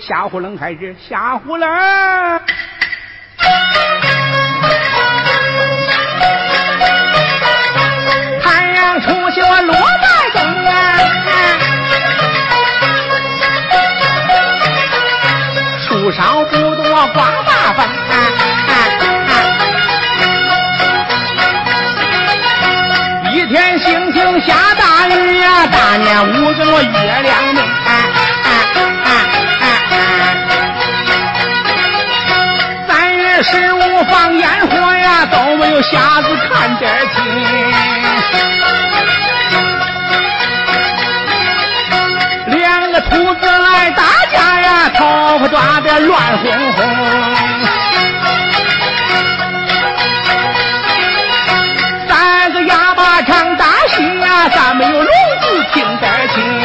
吓唬人还是吓唬人？太阳出去我落在东啊，树梢不多刮大风。一天星星下大雨呀，大年五更我月亮十五放烟火呀都没有瞎子看得清两个兔子来打架呀头发抓的乱哄哄三个哑巴唱大戏呀咱们有聋子听得清